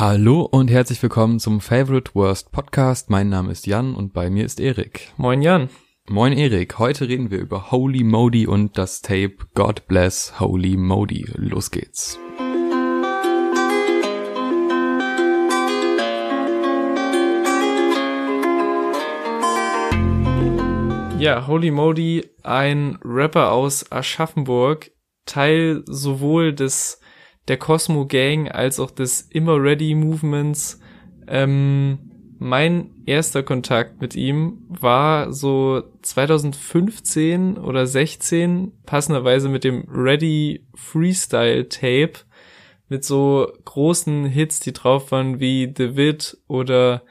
Hallo und herzlich willkommen zum Favorite Worst Podcast. Mein Name ist Jan und bei mir ist Erik. Moin Jan. Moin Erik. Heute reden wir über Holy Modi und das Tape God Bless Holy Modi. Los geht's. Ja, Holy Modi, ein Rapper aus Aschaffenburg, Teil sowohl des der Cosmo Gang als auch des Immer Ready Movements. Ähm, mein erster Kontakt mit ihm war so 2015 oder 16, passenderweise mit dem Ready Freestyle Tape mit so großen Hits, die drauf waren wie The Vid oder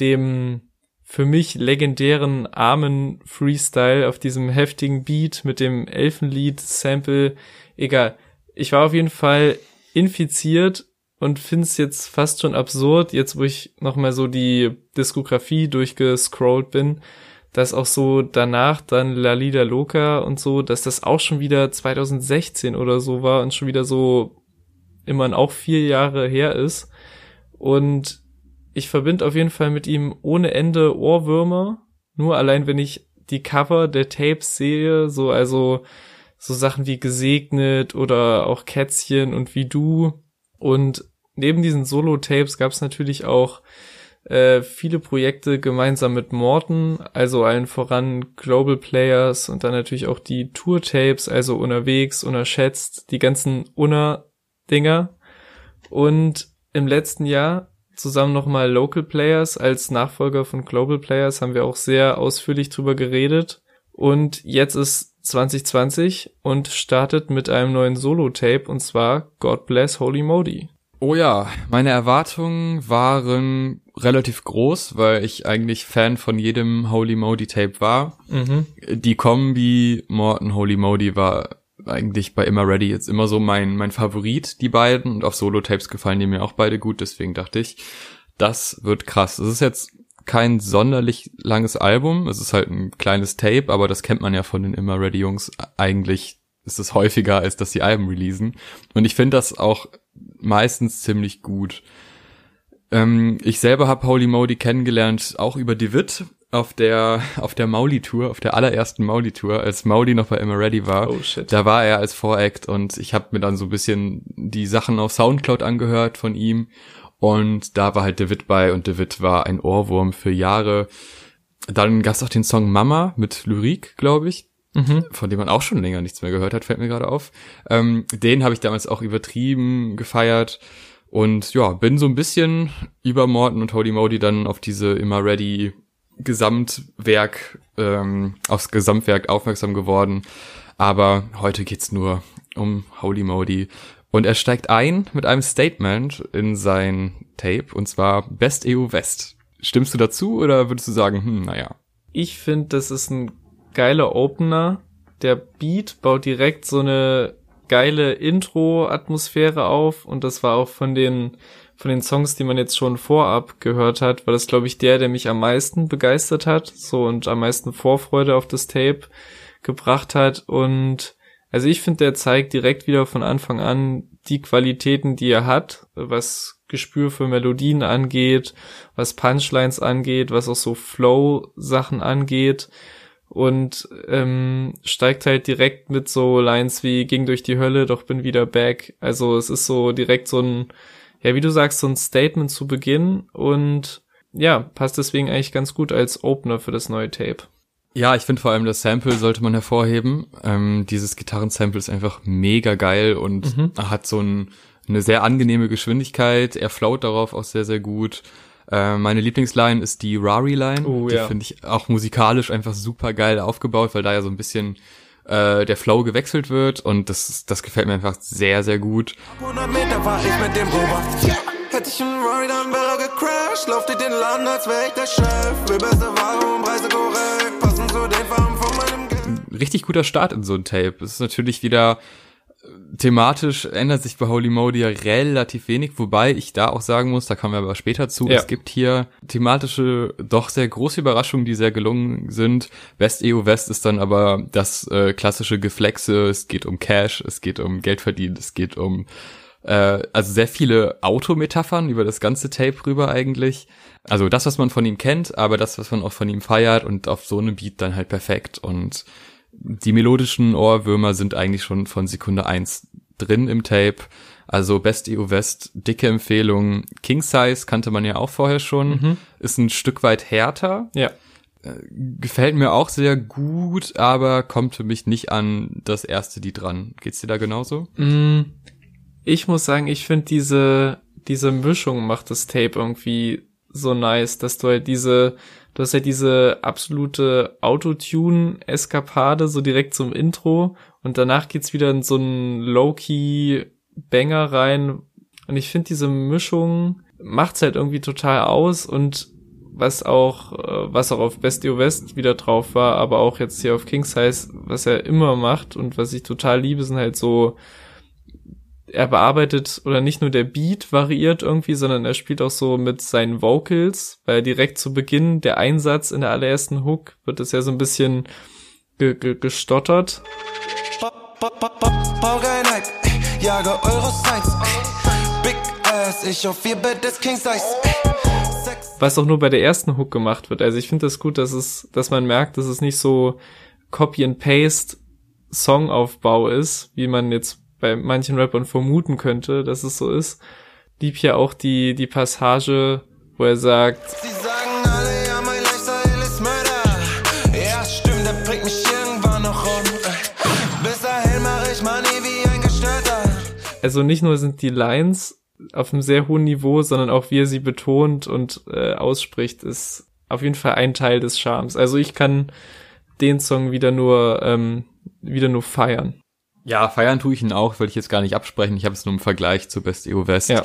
dem für mich legendären armen Freestyle auf diesem heftigen Beat mit dem Elfenlied-Sample. Egal. Ich war auf jeden Fall infiziert und find's jetzt fast schon absurd, jetzt wo ich nochmal so die Diskografie durchgescrollt bin, dass auch so danach dann La Lida Loca und so, dass das auch schon wieder 2016 oder so war und schon wieder so immerhin auch vier Jahre her ist. Und ich verbinde auf jeden Fall mit ihm ohne Ende Ohrwürmer. Nur allein, wenn ich die Cover der Tapes sehe, so also so Sachen wie gesegnet oder auch Kätzchen und wie du. Und neben diesen Solo-Tapes gab es natürlich auch äh, viele Projekte gemeinsam mit Morton, also allen voran Global Players und dann natürlich auch die Tour-Tapes, also unterwegs, unerschätzt, die ganzen Unner-Dinger. Und im letzten Jahr zusammen nochmal Local Players als Nachfolger von Global Players haben wir auch sehr ausführlich drüber geredet. Und jetzt ist 2020 und startet mit einem neuen Solo-Tape und zwar God Bless Holy Modi. Oh ja, meine Erwartungen waren relativ groß, weil ich eigentlich Fan von jedem Holy Modi Tape war. Mhm. Die Kombi Morton Holy Modi war eigentlich bei Immer Ready jetzt immer so mein, mein Favorit, die beiden. Und auf Solo-Tapes gefallen die mir auch beide gut, deswegen dachte ich, das wird krass. Es ist jetzt kein sonderlich langes Album. Es ist halt ein kleines Tape, aber das kennt man ja von den Immer Ready Jungs. Eigentlich ist es häufiger, als dass sie Alben releasen. Und ich finde das auch meistens ziemlich gut. Ähm, ich selber habe Holy Modi kennengelernt, auch über David auf der auf der Mauli Tour, auf der allerersten Mauli Tour, als Mauli noch bei Immer Ready war. Oh shit. Da war er als Voract und ich habe mir dann so ein bisschen die Sachen auf Soundcloud angehört von ihm und da war halt David bei und David war ein Ohrwurm für Jahre. Dann gab es auch den Song Mama mit Lyrik, glaube ich. Mhm. Von dem man auch schon länger nichts mehr gehört hat, fällt mir gerade auf. Ähm, den habe ich damals auch übertrieben gefeiert. Und ja, bin so ein bisschen über Morton und Holy Modi dann auf diese immer ready Gesamtwerk, ähm, aufs Gesamtwerk aufmerksam geworden. Aber heute geht's nur um Holy Modi. Und er steigt ein mit einem Statement in sein Tape, und zwar Best EU West. Stimmst du dazu oder würdest du sagen, hm, naja? Ich finde, das ist ein geiler Opener. Der Beat baut direkt so eine geile Intro-Atmosphäre auf und das war auch von den von den Songs, die man jetzt schon vorab gehört hat, war das glaube ich der, der mich am meisten begeistert hat, so und am meisten Vorfreude auf das Tape gebracht hat und also ich finde, der zeigt direkt wieder von Anfang an die Qualitäten, die er hat, was Gespür für Melodien angeht, was Punchlines angeht, was auch so Flow-Sachen angeht und ähm, steigt halt direkt mit so Lines wie ging durch die Hölle, doch bin wieder back. Also es ist so direkt so ein, ja wie du sagst, so ein Statement zu Beginn und ja, passt deswegen eigentlich ganz gut als Opener für das neue Tape. Ja, ich finde vor allem das Sample sollte man hervorheben. Ähm, dieses Gitarrensample ist einfach mega geil und mhm. hat so ein, eine sehr angenehme Geschwindigkeit. Er float darauf auch sehr, sehr gut. Äh, meine Lieblingsline ist die Rari-Line. Oh, die ja. finde ich auch musikalisch einfach super geil aufgebaut, weil da ja so ein bisschen äh, der Flow gewechselt wird und das, das gefällt mir einfach sehr, sehr gut. 100 Meter war ich mit dem Ober. Hätte ich einen Rari, dann wäre gecrashed. Lauf durch den Laden, als wäre ich der Chef. Will beste Ware und Preise korrekt richtig guter Start in so ein Tape. Es ist natürlich wieder äh, thematisch ändert sich bei Holy Modi ja relativ wenig, wobei ich da auch sagen muss, da kommen wir aber später zu, ja. es gibt hier thematische, doch sehr große Überraschungen, die sehr gelungen sind. West EU West ist dann aber das äh, klassische Geflexe, es geht um Cash, es geht um Geld verdienen, es geht um Äh, also sehr viele Autometaphern über das ganze Tape rüber eigentlich. Also das, was man von ihm kennt, aber das, was man auch von ihm feiert und auf so einem Beat dann halt perfekt. Und die melodischen Ohrwürmer sind eigentlich schon von Sekunde eins drin im Tape. Also Best EU West, dicke Empfehlung. King Size kannte man ja auch vorher schon. Mhm. Ist ein Stück weit härter. Ja. Äh, gefällt mir auch sehr gut, aber kommt für mich nicht an das erste Lied dran. Geht's dir da genauso? Mm, ich muss sagen, ich finde diese, diese Mischung macht das Tape irgendwie so nice, dass du halt diese, du hast halt diese absolute Autotune-Eskapade so direkt zum Intro und danach geht's wieder in so einen Low-Key-Banger rein. Und ich finde diese Mischung macht's halt irgendwie total aus und was auch, äh, was auch auf Bestio West wieder drauf war, aber auch jetzt hier auf King Size, was er immer macht und was ich total liebe, sind halt so er bearbeitet oder nicht nur der Beat variiert irgendwie, sondern er spielt auch so mit seinen Vocals, weil direkt zu Beginn der Einsatz in der allerersten Hook wird es ja so ein bisschen ge ge gestottert. Was auch nur bei der ersten Hook gemacht wird. Also ich finde das gut, dass es, dass man merkt, dass es nicht so Copy and Paste Songaufbau ist, wie man jetzt bei manchen Rappern vermuten könnte, dass es so ist. Lieb hier auch die, die Passage, wo er sagt, alle, ja. Ja, stimmt. Also nicht nur sind die Lines auf einem sehr hohen Niveau, sondern auch wie er sie betont und äh, ausspricht, ist auf jeden Fall ein Teil des Charmes. Also ich kann den Song wieder nur ähm, wieder nur feiern. Ja, feiern tue ich ihn auch, will ich jetzt gar nicht absprechen. Ich habe es nur im Vergleich zu Best EO West. Ja.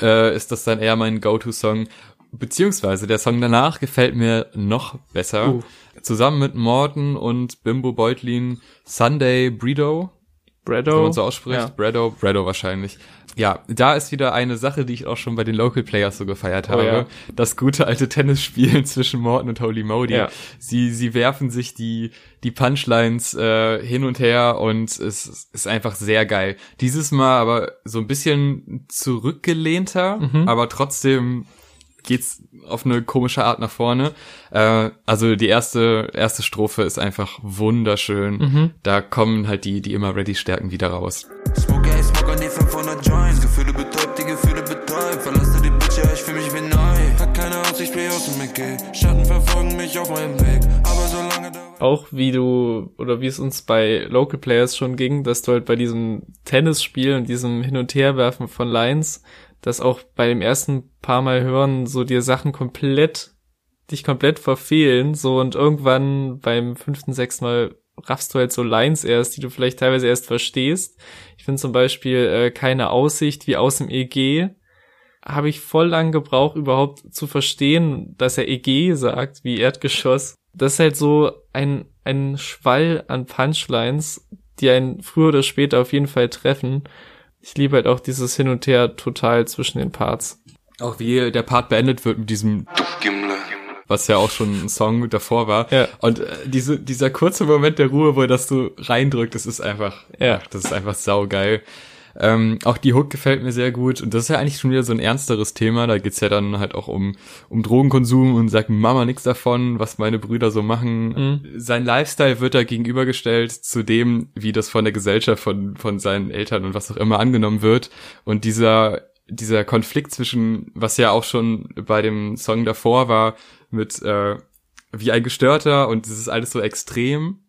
Äh, ist das dann eher mein Go-To-Song? Beziehungsweise der Song danach gefällt mir noch besser. Uh. Zusammen mit Morton und Bimbo Beutlin Sunday Bredo. Bredo. Wenn man so ausspricht. Ja. Bredo, Bredo wahrscheinlich ja, da ist wieder eine Sache, die ich auch schon bei den Local Players so gefeiert oh habe. Ja. Das gute alte Tennisspielen zwischen Morton und Holy Modi. Ja. Sie, sie werfen sich die, die Punchlines äh, hin und her und es ist einfach sehr geil. Dieses Mal aber so ein bisschen zurückgelehnter, mhm. aber trotzdem geht's auf eine komische Art nach vorne. Äh, also die erste erste Strophe ist einfach wunderschön. Mhm. Da kommen halt die die immer ready Stärken wieder raus. Smoke, ey, smoke an die 500 Joints, Gefühle betäubt, die Gefühle betäubt. Verlasse die Bitch, ja, ich fühl mich wie neu. Hat keine Aussicht, play aus dem McGay. Schatten verfolgen mich auf meinem Weg, aber solange da auch wie du oder wie es uns bei Local Players schon ging, dass du halt bei diesem Tennisspiel und diesem Hin- und Herwerfen von Lines dass auch bei dem ersten paar Mal hören so dir Sachen komplett, dich komplett verfehlen, so und irgendwann beim fünften, sechsten Mal raffst du halt so Lines erst, die du vielleicht teilweise erst verstehst. Ich finde zum Beispiel äh, keine Aussicht wie aus dem EG. Habe ich voll lang gebraucht, überhaupt zu verstehen, dass er EG sagt, wie Erdgeschoss. Das ist halt so ein, ein Schwall an Punchlines, die einen früher oder später auf jeden Fall treffen ich liebe halt auch dieses Hin und Her total zwischen den Parts. Auch wie der Part beendet wird mit diesem was ja auch schon ein Song davor war. Ja. Und äh, diese, dieser kurze Moment der Ruhe, wo er das so reindrückt, das ist einfach, ja, das ist einfach saugeil. Ähm, auch die Hook gefällt mir sehr gut und das ist ja eigentlich schon wieder so ein ernsteres Thema. Da geht's ja dann halt auch um, um Drogenkonsum und sagt Mama nichts davon, was meine Brüder so machen. Mhm. Sein Lifestyle wird da gegenübergestellt zu dem, wie das von der Gesellschaft, von, von seinen Eltern und was auch immer angenommen wird. Und dieser, dieser Konflikt zwischen, was ja auch schon bei dem Song davor war, mit äh, wie ein Gestörter und es ist alles so extrem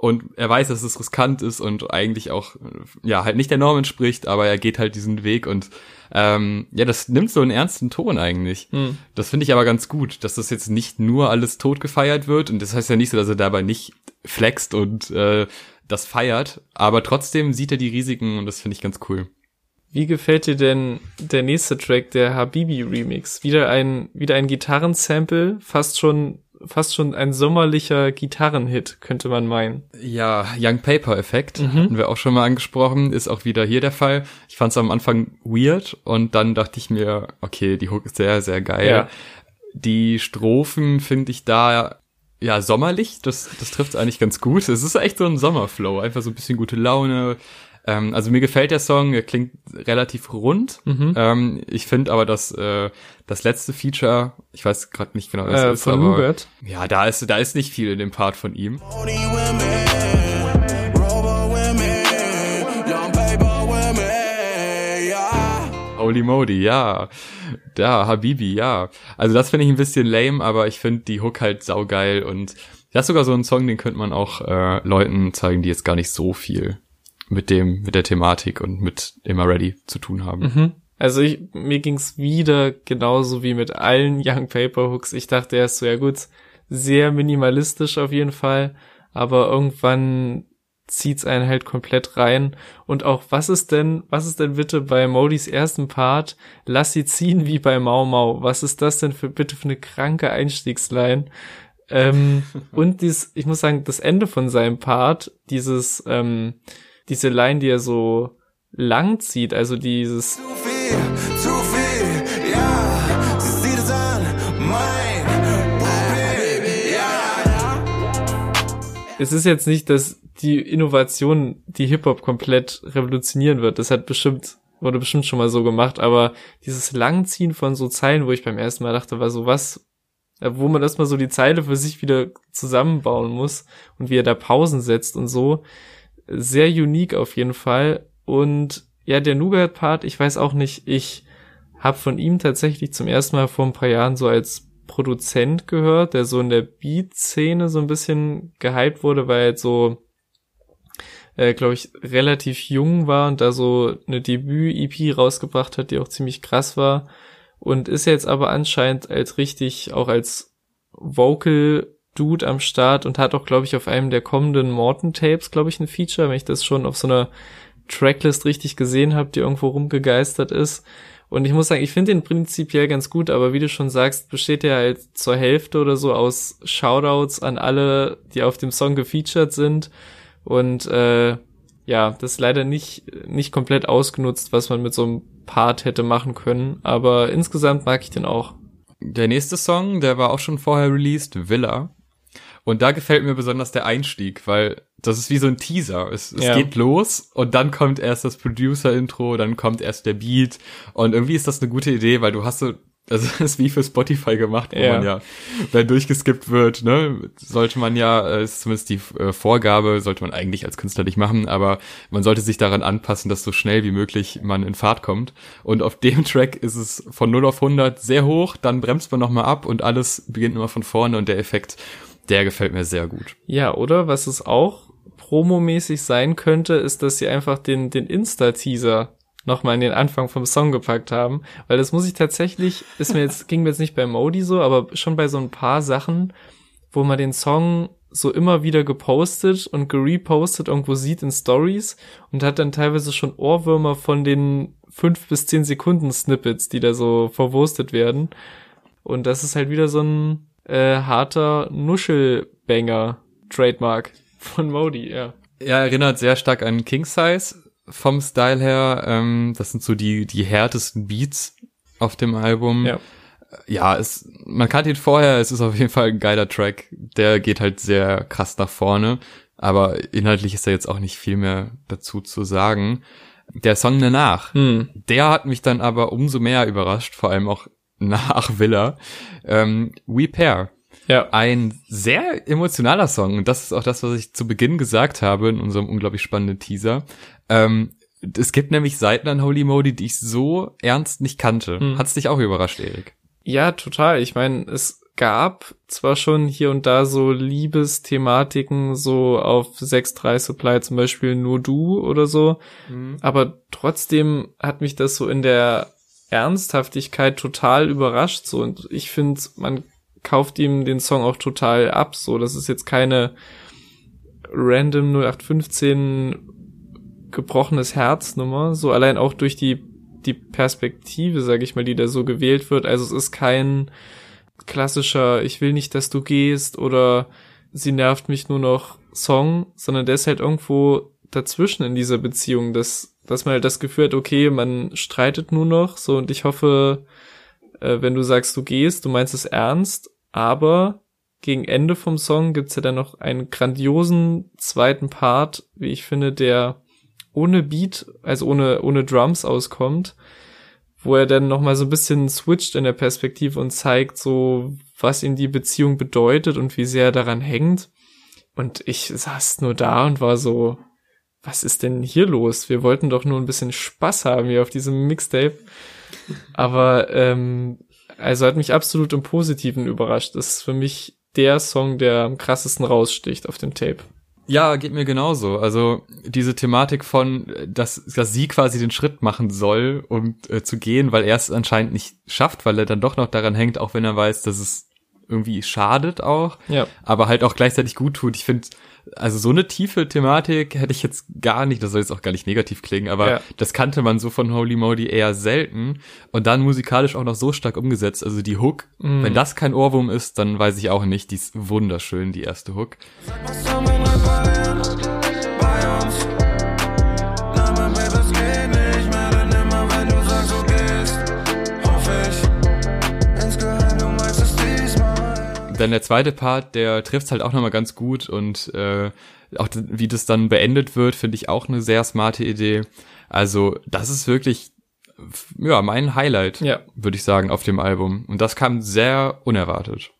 und er weiß, dass es riskant ist und eigentlich auch, ja, halt nicht der Norm entspricht, aber er geht halt diesen Weg und ähm, ja, das nimmt so einen ernsten Ton eigentlich. Hm. Das finde ich aber ganz gut, dass das jetzt nicht nur alles tot gefeiert wird und das heißt ja nicht so, dass er dabei nicht flext und äh, das feiert, aber trotzdem sieht er die Risiken und das finde ich ganz cool. Wie gefällt dir denn der nächste Track, der Habibi Remix? Wieder ein, wieder ein Gitarrensample, fast schon fast schon ein sommerlicher Gitarrenhit, könnte man meinen. Ja, Young Paper Effekt, mhm. hatten wir auch schon mal angesprochen, ist auch wieder hier der Fall. Ich fand es am Anfang weird und dann dachte ich mir, okay, die Hook ist sehr, sehr geil. Ja. Die Strophen finde ich da ja sommerlich, das, das trifft eigentlich ganz gut. Es ist echt so ein Sommerflow, einfach so ein bisschen gute Laune. Ähm, also mir gefällt der Song, er klingt relativ rund. Mhm. Ähm, ich finde aber, dass äh, das letzte Feature, ich weiß gerade nicht genau, was äh, ist, von aber ja, da ist da ist nicht viel in dem Part von ihm. Holy Modi, ja. Da, Habibi, ja. Also das finde ich ein bisschen lame, aber ich finde die Hook halt saugeil und das ist sogar so ein Song, den könnte man auch äh, Leuten zeigen, die jetzt gar nicht so viel mit dem, mit der Thematik und mit Immer Ready zu tun haben. Mhm. Also ich, mir ging's wieder genauso wie mit allen Young Paper Hooks. Ich dachte erst so, ja gut, sehr minimalistisch auf jeden Fall, aber irgendwann zieht's einen halt komplett rein. Und auch, was ist denn, was ist denn bitte bei Modis ersten Part? Lass sie ziehen wie bei Mau Mau. Was ist das denn für bitte für eine kranke Einstiegsline? ähm, und dies, ich muss sagen, das Ende von seinem Part, dieses, ähm, diese Line, die er so lang zieht, also dieses zu viel, zu viel, ja, sie sieht es an, mein Baby, ja. Es ist jetzt nicht, dass die Innovation die Hip-Hop komplett revolutionieren wird. Das hat bestimmt, wurde bestimmt schon mal so gemacht, aber dieses Langziehen von so Zeilen, wo ich beim ersten Mal dachte, war so was, wo man erstmal so die Zeile für sich wieder zusammenbauen muss und wie er da Pausen setzt und so, sehr unique auf jeden Fall. Und ja, der Nougat-Part, ich weiß auch nicht, ich habe von ihm tatsächlich zum ersten Mal vor ein paar Jahren so als Produzent gehört, der so in der Beat-Szene so ein bisschen gehypt wurde, weil er so, äh, glaube ich, relativ jung war und da so eine Debüt-EP rausgebracht hat, die auch ziemlich krass war. Und ist jetzt aber anscheinend als richtig, auch als Vocal Dude am Start und hat auch, glaube ich, auf einem der kommenden Morton-Tapes, glaube ich, ein Feature, wenn ich das schon auf so einer Tracklist richtig gesehen habe, die irgendwo rumgegeistert ist. Und ich muss sagen, ich finde den prinzipiell ganz gut, aber wie du schon sagst, besteht er halt zur Hälfte oder so aus Shoutouts an alle, die auf dem Song gefeatured sind. Und äh, ja, das ist leider nicht, nicht komplett ausgenutzt, was man mit so einem Part hätte machen können. Aber insgesamt mag ich den auch. Der nächste Song, der war auch schon vorher released, Villa. Und da gefällt mir besonders der Einstieg, weil das ist wie so ein Teaser. Es, es ja. geht los und dann kommt erst das Producer-Intro, dann kommt erst der Beat. Und irgendwie ist das eine gute Idee, weil du hast so, also das ist wie für Spotify gemacht, wo ja. man ja, wenn durchgeskippt wird, ne, sollte man ja, äh, ist zumindest die äh, Vorgabe, sollte man eigentlich als Künstler nicht machen, aber man sollte sich daran anpassen, dass so schnell wie möglich man in Fahrt kommt. Und auf dem Track ist es von 0 auf 100 sehr hoch, dann bremst man nochmal ab und alles beginnt immer von vorne und der Effekt der gefällt mir sehr gut. Ja, oder? Was es auch promomäßig sein könnte, ist, dass sie einfach den, den Insta-Teaser nochmal in den Anfang vom Song gepackt haben. Weil das muss ich tatsächlich, ist mir jetzt, ging mir jetzt nicht bei Modi so, aber schon bei so ein paar Sachen, wo man den Song so immer wieder gepostet und gerepostet irgendwo sieht in Stories und hat dann teilweise schon Ohrwürmer von den fünf bis zehn Sekunden Snippets, die da so verwurstet werden. Und das ist halt wieder so ein, äh, harter Nuschelbanger Trademark von Modi, ja. Ja, erinnert sehr stark an King Size vom Style her. Ähm, das sind so die, die härtesten Beats auf dem Album. Ja. Ja, es, man kannte ihn vorher, es ist auf jeden Fall ein geiler Track. Der geht halt sehr krass nach vorne, aber inhaltlich ist da jetzt auch nicht viel mehr dazu zu sagen. Der Song danach, hm. der hat mich dann aber umso mehr überrascht, vor allem auch nach Villa. Ähm, We Pair. Ja. Ein sehr emotionaler Song. Und das ist auch das, was ich zu Beginn gesagt habe in unserem unglaublich spannenden Teaser. Ähm, es gibt nämlich Seiten an Holy Modi, die ich so ernst nicht kannte. Hm. Hat's dich auch überrascht, Erik? Ja, total. Ich meine, es gab zwar schon hier und da so Liebesthematiken, so auf 6-3 Supply zum Beispiel nur du oder so, mhm. aber trotzdem hat mich das so in der Ernsthaftigkeit total überrascht so und ich finde, man kauft ihm den Song auch total ab so. Das ist jetzt keine random 0815 gebrochenes Herznummer, so allein auch durch die die Perspektive, sage ich mal, die da so gewählt wird. Also es ist kein klassischer Ich will nicht, dass du gehst oder sie nervt mich nur noch Song, sondern der ist halt irgendwo dazwischen in dieser Beziehung, dass dass man halt das Gefühl hat, okay, man streitet nur noch, so und ich hoffe, äh, wenn du sagst, du gehst, du meinst es ernst, aber gegen Ende vom Song gibt's ja dann noch einen grandiosen zweiten Part, wie ich finde, der ohne Beat, also ohne, ohne Drums auskommt, wo er dann nochmal so ein bisschen switcht in der Perspektive und zeigt so, was ihm die Beziehung bedeutet und wie sehr er daran hängt. Und ich saß nur da und war so, was ist denn hier los? Wir wollten doch nur ein bisschen Spaß haben hier auf diesem Mixtape. Aber ähm, also hat mich absolut im Positiven überrascht. Das ist für mich der Song, der am krassesten raussticht auf dem Tape. Ja, geht mir genauso. Also diese Thematik von, dass, dass sie quasi den Schritt machen soll, um äh, zu gehen, weil er es anscheinend nicht schafft, weil er dann doch noch daran hängt, auch wenn er weiß, dass es irgendwie schadet auch, ja. aber halt auch gleichzeitig gut tut. Ich finde, also so eine tiefe Thematik hätte ich jetzt gar nicht, das soll jetzt auch gar nicht negativ klingen, aber ja. das kannte man so von Holy Modi eher selten und dann musikalisch auch noch so stark umgesetzt. Also die Hook, mm. wenn das kein Ohrwurm ist, dann weiß ich auch nicht. Die ist wunderschön, die erste Hook. Dann der zweite Part, der trifft halt auch nochmal ganz gut und äh, auch wie das dann beendet wird, finde ich auch eine sehr smarte Idee. Also das ist wirklich ja mein Highlight, ja. würde ich sagen, auf dem Album. Und das kam sehr unerwartet.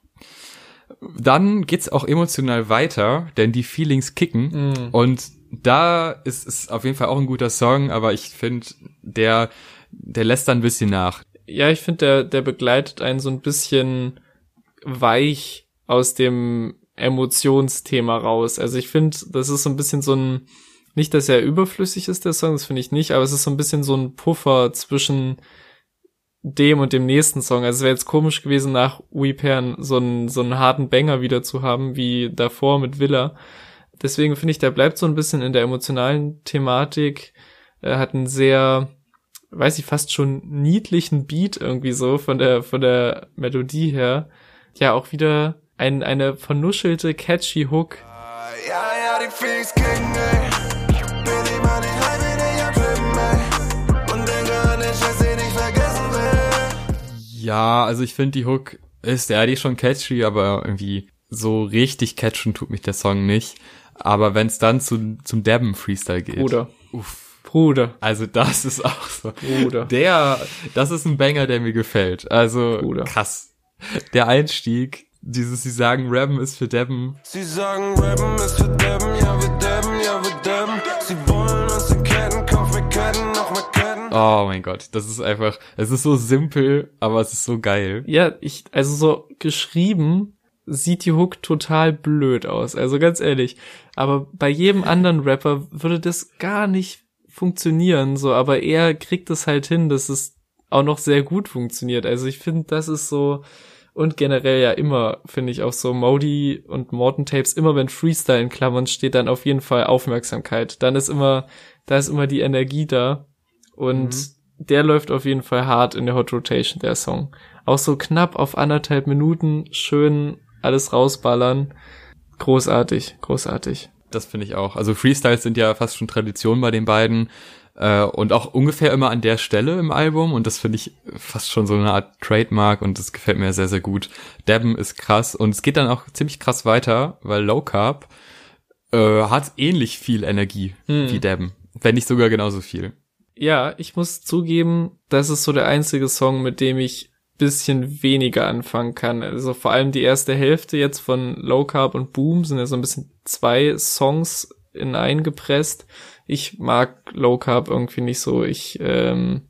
Dann geht's auch emotional weiter, denn die Feelings kicken mm. und da ist es auf jeden Fall auch ein guter Song, aber ich finde, der der lässt dann ein bisschen nach. Ja, ich finde, der der begleitet einen so ein bisschen weich aus dem Emotionsthema raus. Also ich finde, das ist so ein bisschen so ein, nicht, dass er überflüssig ist, der Song, das finde ich nicht, aber es ist so ein bisschen so ein Puffer zwischen dem und dem nächsten Song. Also es wäre jetzt komisch gewesen, nach Weepern so einen, so einen harten Banger wieder zu haben, wie davor mit Villa. Deswegen finde ich, der bleibt so ein bisschen in der emotionalen Thematik. Er hat einen sehr, weiß ich, fast schon niedlichen Beat irgendwie so von der, von der Melodie her ja auch wieder ein, eine vernuschelte, catchy Hook. Ja, also ich finde die Hook ist, ja, die ist schon catchy, aber irgendwie so richtig catchen tut mich der Song nicht. Aber wenn es dann zu, zum Dabben Freestyle geht. Bruder. Uff. Bruder. Also das ist auch so. Bruder. Der, das ist ein Banger, der mir gefällt. Also Bruder. krass der Einstieg, dieses, sie sagen, Rappen ist für Debben. Sie sagen, Rappen ist für Debben, ja, wir Debben, ja, wir Debben. Sie wollen uns in Ketten, kauf mir Ketten, noch mehr Ketten. Oh mein Gott, das ist einfach, es ist so simpel, aber es ist so geil. Ja, ich, also so geschrieben sieht die Hook total blöd aus, also ganz ehrlich. Aber bei jedem anderen Rapper würde das gar nicht funktionieren, so, aber er kriegt es halt hin, dass es auch noch sehr gut funktioniert. Also ich finde, das ist so, und generell ja immer, finde ich auch so Modi und Morton Tapes, immer wenn Freestyle in Klammern steht, dann auf jeden Fall Aufmerksamkeit. Dann ist immer, da ist immer die Energie da. Und mhm. der läuft auf jeden Fall hart in der Hot Rotation, der Song. Auch so knapp auf anderthalb Minuten, schön alles rausballern. Großartig, großartig. Das finde ich auch. Also Freestyles sind ja fast schon Tradition bei den beiden. Äh, und auch ungefähr immer an der Stelle im Album und das finde ich fast schon so eine Art Trademark und das gefällt mir sehr, sehr gut. Dabben ist krass und es geht dann auch ziemlich krass weiter, weil Low Carb äh, hat ähnlich viel Energie hm. wie Dabben, wenn nicht sogar genauso viel. Ja, ich muss zugeben, das ist so der einzige Song, mit dem ich bisschen weniger anfangen kann. Also vor allem die erste Hälfte jetzt von Low Carb und Boom sind ja so ein bisschen zwei Songs in eingepresst ich mag Low Carb irgendwie nicht so. Ich ähm,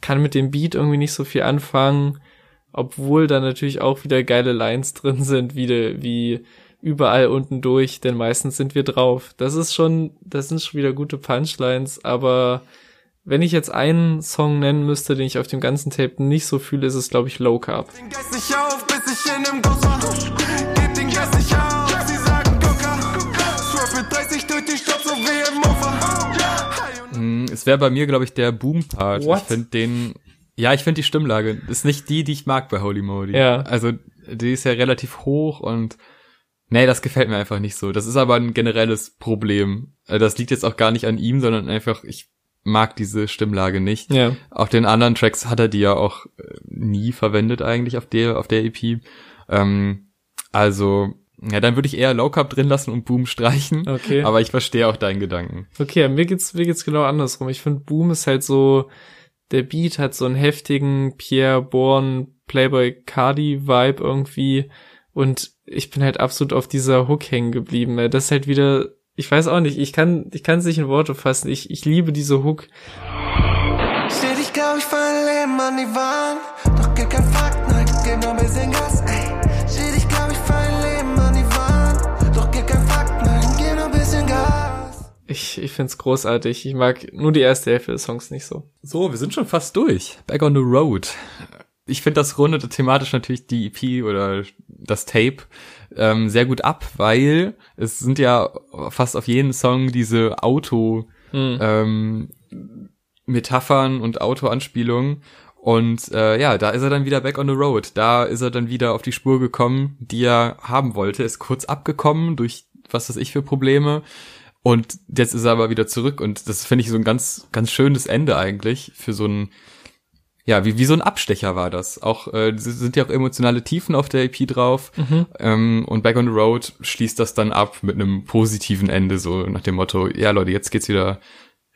kann mit dem Beat irgendwie nicht so viel anfangen, obwohl da natürlich auch wieder geile Lines drin sind, wie, wie überall unten durch, denn meistens sind wir drauf. Das ist schon, das sind schon wieder gute Punchlines, aber wenn ich jetzt einen Song nennen müsste, den ich auf dem ganzen Tape nicht so fühle, ist es, glaube ich, Low Carb. Den Geist nicht auf, bis ich in einem Ghost war. Gib den Geist nicht auf, sie sagen Coca. Surf mit 30 durch die Stadt, so wie es wäre bei mir, glaube ich, der Boom-Part. Ich finde den, ja, ich finde die Stimmlage ist nicht die, die ich mag bei Holy Modi. Ja. Also, die ist ja relativ hoch und nee, das gefällt mir einfach nicht so. Das ist aber ein generelles Problem. Äh, das liegt jetzt auch gar nicht an ihm, sondern einfach, ich mag diese Stimmlage nicht. Ja. Auf den anderen Tracks hat er die ja auch äh, nie verwendet eigentlich auf der, auf der EP. Ähm, also, Ja, dann würde ich eher Low Cup drin lassen und Boom streichen. Okay. Aber ich verstehe auch deinen Gedanken. Okay, mir geht's, mir geht's genau andersrum. Ich finde Boom ist halt so, der Beat hat so einen heftigen Pierre Bourne Playboy Cardi Vibe irgendwie und ich bin halt absolut auf dieser Hook hängen geblieben. Das ist halt wieder, ich weiß auch nicht, ich kann, ich kann es nicht in Worte fassen. Ich, ich liebe diese Hook. Steht ich glaub ich fall Leben an die Wand, doch geht kein Fakt, nein, gib nur ein bisschen Gas, ey. Steht ich glaub ich fall Leben an die Wand, doch geht kein Fakt, nein, gib nur ein bisschen Gas. Ich, ich find's großartig. Ich mag nur die erste Hälfte des Songs nicht so. So, wir sind schon fast durch. Back on the Road ich finde, das rundet thematisch natürlich die EP oder das Tape ähm, sehr gut ab, weil es sind ja fast auf jeden Song diese Auto mhm. ähm, Metaphern und Autoanspielungen. Und äh, ja, da ist er dann wieder back on the road. Da ist er dann wieder auf die Spur gekommen, die er haben wollte. Ist kurz abgekommen durch was weiß ich für Probleme. Und jetzt ist er aber wieder zurück. Und das finde ich so ein ganz, ganz schönes Ende eigentlich für so ein ja, wie, wie so ein Abstecher war das. Auch äh, sind ja auch emotionale Tiefen auf der EP drauf. Mhm. Ähm, und Back on the Road schließt das dann ab mit einem positiven Ende, so nach dem Motto, ja Leute, jetzt geht's wieder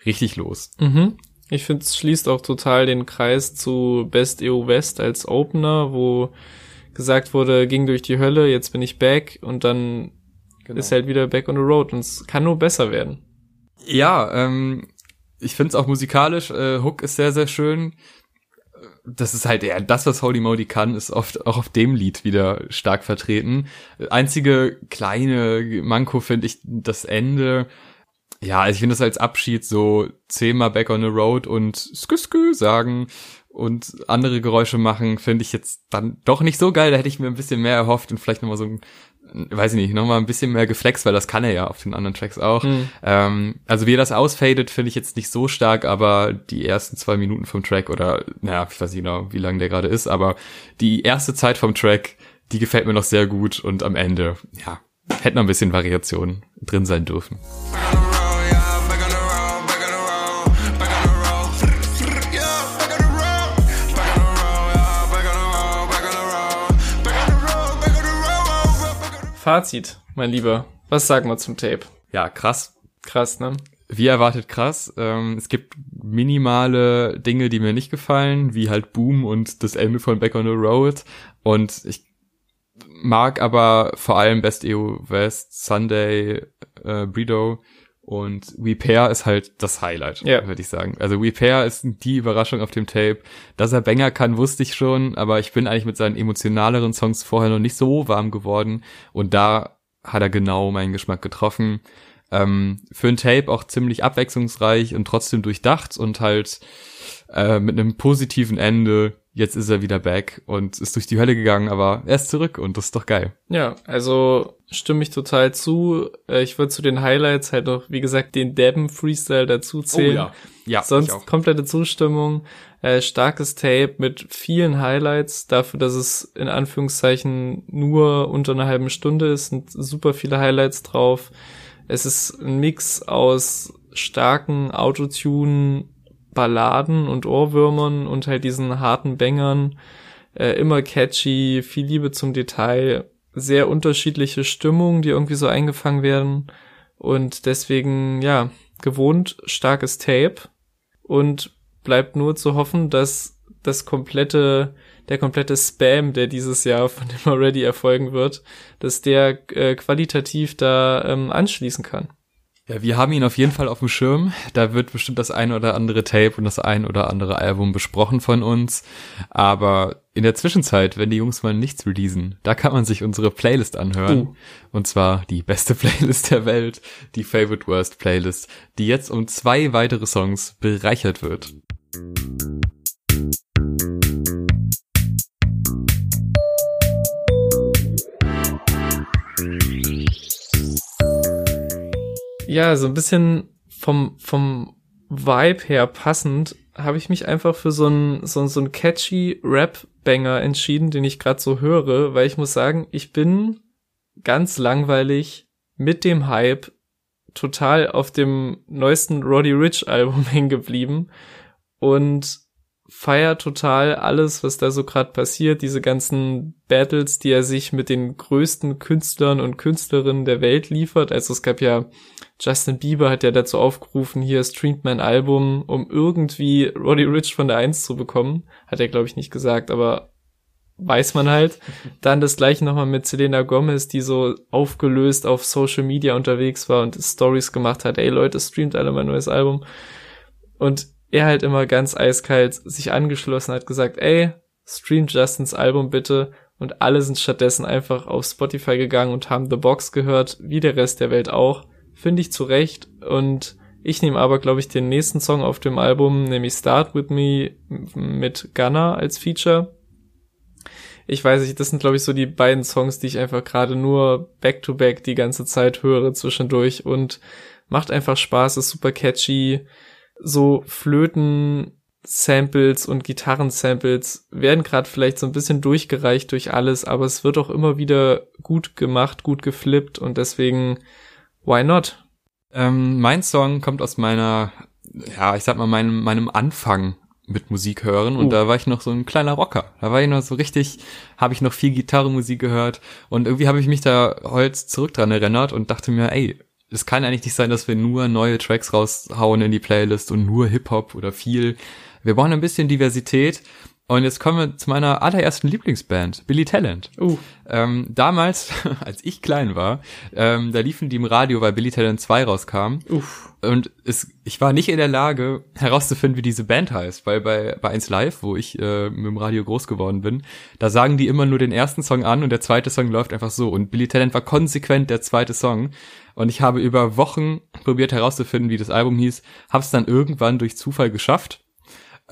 richtig los. Mhm. Ich finde, es schließt auch total den Kreis zu Best EU West als Opener, wo gesagt wurde, ging durch die Hölle, jetzt bin ich back und dann genau. ist halt wieder back on the road und es kann nur besser werden. Ja, ähm, ich finde es auch musikalisch, äh, Hook ist sehr, sehr schön das ist halt eher das, was Holy Modi kann, ist oft auch auf dem Lied wieder stark vertreten. Einzige kleine Manko finde ich das Ende. Ja, also ich finde das als Abschied so zehnmal Back on the Road und skü skü sagen und andere Geräusche machen, finde ich jetzt dann doch nicht so geil. Da hätte ich mir ein bisschen mehr erhofft und vielleicht nochmal so ein weiß ich nicht, nochmal ein bisschen mehr geflext, weil das kann er ja auf den anderen Tracks auch. Mhm. Ähm, also wie er das ausfadet, finde ich jetzt nicht so stark, aber die ersten zwei Minuten vom Track oder, naja, ich weiß nicht genau, wie lang der gerade ist, aber die erste Zeit vom Track, die gefällt mir noch sehr gut und am Ende, ja, hätte noch ein bisschen Variation drin sein dürfen. Fazit, mein Lieber. Was sagen wir zum Tape? Ja, krass. Krass, ne? Wie erwartet krass. Ähm, es gibt minimale Dinge, die mir nicht gefallen, wie halt Boom und das Ende von Back on the Road. Und ich mag aber vor allem Best EU West, Sunday, äh, Bredo und We Pair ist halt das Highlight, ja. würde ich sagen. Also We Pair ist die Überraschung auf dem Tape. Dass er Banger kann, wusste ich schon, aber ich bin eigentlich mit seinen emotionaleren Songs vorher noch nicht so warm geworden. Und da hat er genau meinen Geschmack getroffen. Ähm, für ein Tape auch ziemlich abwechslungsreich und trotzdem durchdacht und halt äh, mit einem positiven Ende jetzt ist er wieder back und ist durch die Hölle gegangen, aber er ist zurück und das ist doch geil. Ja, also stimme ich total zu. Äh, ich würde zu den Highlights halt noch, wie gesagt, den Debben Freestyle dazu zählen. Oh, ja. ja. Sonst komplette Zustimmung. Äh, starkes Tape mit vielen Highlights dafür, dass es in Anführungszeichen nur unter einer halben Stunde ist, sind super viele Highlights drauf. Es ist ein Mix aus starken Autotune Balladen und Ohrwürmern und halt diesen harten Bängern. Äh, immer catchy, viel Liebe zum Detail, sehr unterschiedliche Stimmungen, die irgendwie so eingefangen werden. Und deswegen, ja, gewohnt starkes Tape. Und bleibt nur zu hoffen, dass das komplette, der komplette Spam, der dieses Jahr von dem Already erfolgen wird, dass der äh, qualitativ da ähm, anschließen kann. Ja, wir haben ihn auf jeden Fall auf dem Schirm. Da wird bestimmt das ein oder andere Tape und das ein oder andere Album besprochen von uns. Aber in der Zwischenzeit, wenn die Jungs mal nichts releasen, da kann man sich unsere Playlist anhören. Uh. Und zwar die beste Playlist der Welt, die Favorite Worst Playlist, die jetzt um zwei weitere Songs bereichert wird. Ja, so ein bisschen vom, vom Vibe her passend habe ich mich einfach für so ein so, so ein catchy Rap-Banger entschieden, den ich gerade so höre, weil ich muss sagen, ich bin ganz langweilig mit dem Hype total auf dem neuesten Roddy Rich Album hängen geblieben. Und feier total alles, was da so gerade passiert, diese ganzen Battles, die er sich mit den größten Künstlern und Künstlerinnen der Welt liefert. Also es gab ja, Justin Bieber hat ja dazu aufgerufen, hier streamt mein Album, um irgendwie Roddy Rich von der Eins zu bekommen. Hat er, glaube ich, nicht gesagt, aber weiß man halt. Dann das gleiche nochmal mit Selena Gomez, die so aufgelöst auf Social Media unterwegs war und Stories gemacht hat, ey Leute, streamt alle mein neues Album. Und er halt immer ganz eiskalt sich angeschlossen hat, gesagt, ey, streamt Justins Album bitte. Und alle sind stattdessen einfach auf Spotify gegangen und haben The Box gehört, wie der Rest der Welt auch. Finde ich zu Recht. Und ich nehme aber, glaube ich, den nächsten Song auf dem Album, nämlich Start With Me mit Gunner als Feature. Ich weiß nicht, das sind, glaube ich, so die beiden Songs, die ich einfach gerade nur back-to-back -back die ganze Zeit höre zwischendurch und macht einfach Spaß, ist super catchy so Flöten-Samples und Gitarren-Samples werden gerade vielleicht so ein bisschen durchgereicht durch alles, aber es wird auch immer wieder gut gemacht, gut geflippt und deswegen, why not? Ähm, mein Song kommt aus meiner, ja, ich sag mal, meinem, meinem Anfang mit Musik hören und uh. da war ich noch so ein kleiner Rocker. Da war ich noch so richtig, habe ich noch viel Gitarrenmusik gehört und irgendwie habe ich mich da heute zurück dran erinnert und dachte mir, ey, es kann eigentlich nicht sein, dass wir nur neue Tracks raushauen in die Playlist und nur Hip-Hop oder viel. Wir brauchen ein bisschen Diversität. Und jetzt kommen wir zu meiner allerersten Lieblingsband, Billy Talent. Uh. Ähm, damals, als ich klein war, ähm, da liefen die im Radio, weil Billy Talent 2 rauskam. Uff. Und es, ich war nicht in der Lage herauszufinden, wie diese Band heißt, weil bei, bei 1 Live, wo ich äh, mit dem Radio groß geworden bin, da sagen die immer nur den ersten Song an und der zweite Song läuft einfach so. Und Billy Talent war konsequent der zweite Song. Und ich habe über Wochen probiert herauszufinden, wie das Album hieß, hab's dann irgendwann durch Zufall geschafft.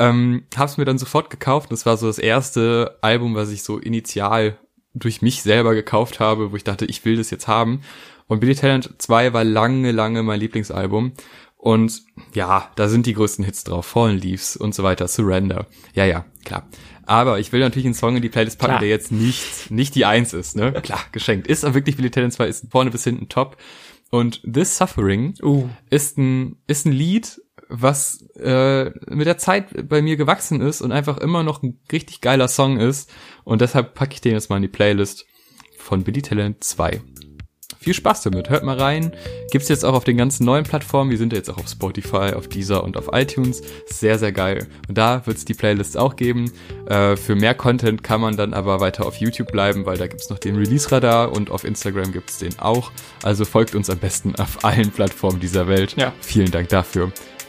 Ähm, hab's mir dann sofort gekauft. Das war so das erste Album, was ich so initial durch mich selber gekauft habe, wo ich dachte, ich will das jetzt haben. Und Billy Talent 2 war lange, lange mein Lieblingsalbum. Und ja, da sind die größten Hits drauf. Fallen Leaves und so weiter. Surrender. Ja, ja, klar. Aber ich will natürlich einen Song in die Playlist packen, klar. der jetzt nicht, nicht die Eins ist, ne? Klar, geschenkt. Ist aber wirklich Billy Talent 2 ist vorne bis hinten top. Und This Suffering uh. ist ein ist ein Lied, was äh, mit der Zeit bei mir gewachsen ist und einfach immer noch ein richtig geiler Song ist. Und deshalb packe ich den jetzt mal in die Playlist von Billy Talent 2 viel Spaß damit. Hört mal rein. Gibt's jetzt auch auf den ganzen neuen Plattformen. Wir sind ja jetzt auch auf Spotify, auf Deezer und auf iTunes. Sehr, sehr geil. Und da wird's die Playlists auch geben. Äh, für mehr Content kann man dann aber weiter auf YouTube bleiben, weil da gibt's noch den Release-Radar und auf Instagram gibt's den auch. Also folgt uns am besten auf allen Plattformen dieser Welt. Ja. Vielen Dank dafür.